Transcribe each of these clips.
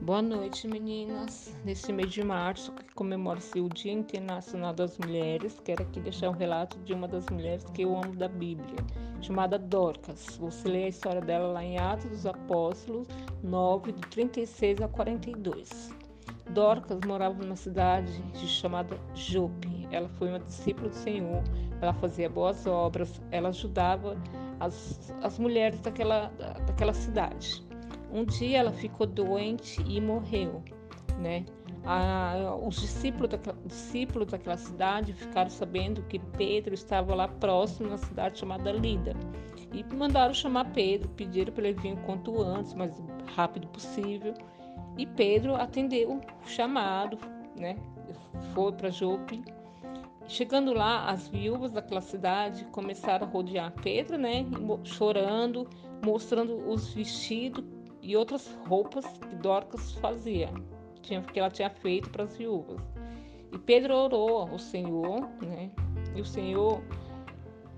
Boa noite, meninas. Neste mês de março, que comemora-se o Dia Internacional das Mulheres, quero aqui deixar um relato de uma das mulheres que eu amo da Bíblia, chamada Dorcas. Você lê a história dela lá em Atos dos Apóstolos 9, de 36 a 42. Dorcas morava numa cidade chamada Jope. Ela foi uma discípula do Senhor, ela fazia boas obras, ela ajudava as, as mulheres daquela, daquela cidade. Um dia ela ficou doente e morreu, né? A, os discípulos daquela, discípulos daquela cidade ficaram sabendo que Pedro estava lá próximo, na cidade chamada Lida. E mandaram chamar Pedro, pediram para ele vir o quanto antes, mas rápido possível. E Pedro atendeu o chamado, né? Foi para Jope. Chegando lá, as viúvas daquela cidade começaram a rodear Pedro, né? Chorando, mostrando os vestidos e outras roupas que Dorcas fazia, que ela tinha feito para as viúvas. E Pedro orou ao Senhor, né? E o Senhor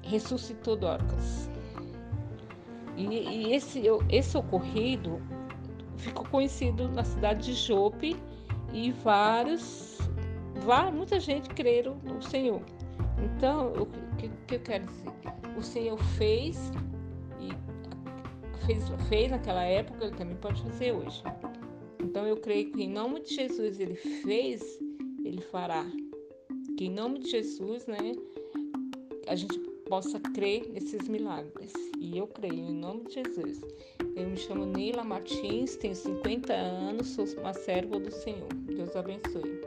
ressuscitou Dorcas. E, e esse, esse ocorrido ficou conhecido na cidade de Jope e vários, vários muita gente creram no Senhor. Então, o que, que eu quero dizer? O Senhor fez fez, fez naquela época, ele também pode fazer hoje. Então eu creio que em nome de Jesus ele fez, ele fará. Que em nome de Jesus, né, a gente possa crer nesses milagres. E eu creio em nome de Jesus. Eu me chamo Neila Martins, tenho 50 anos, sou uma serva do Senhor. Deus abençoe.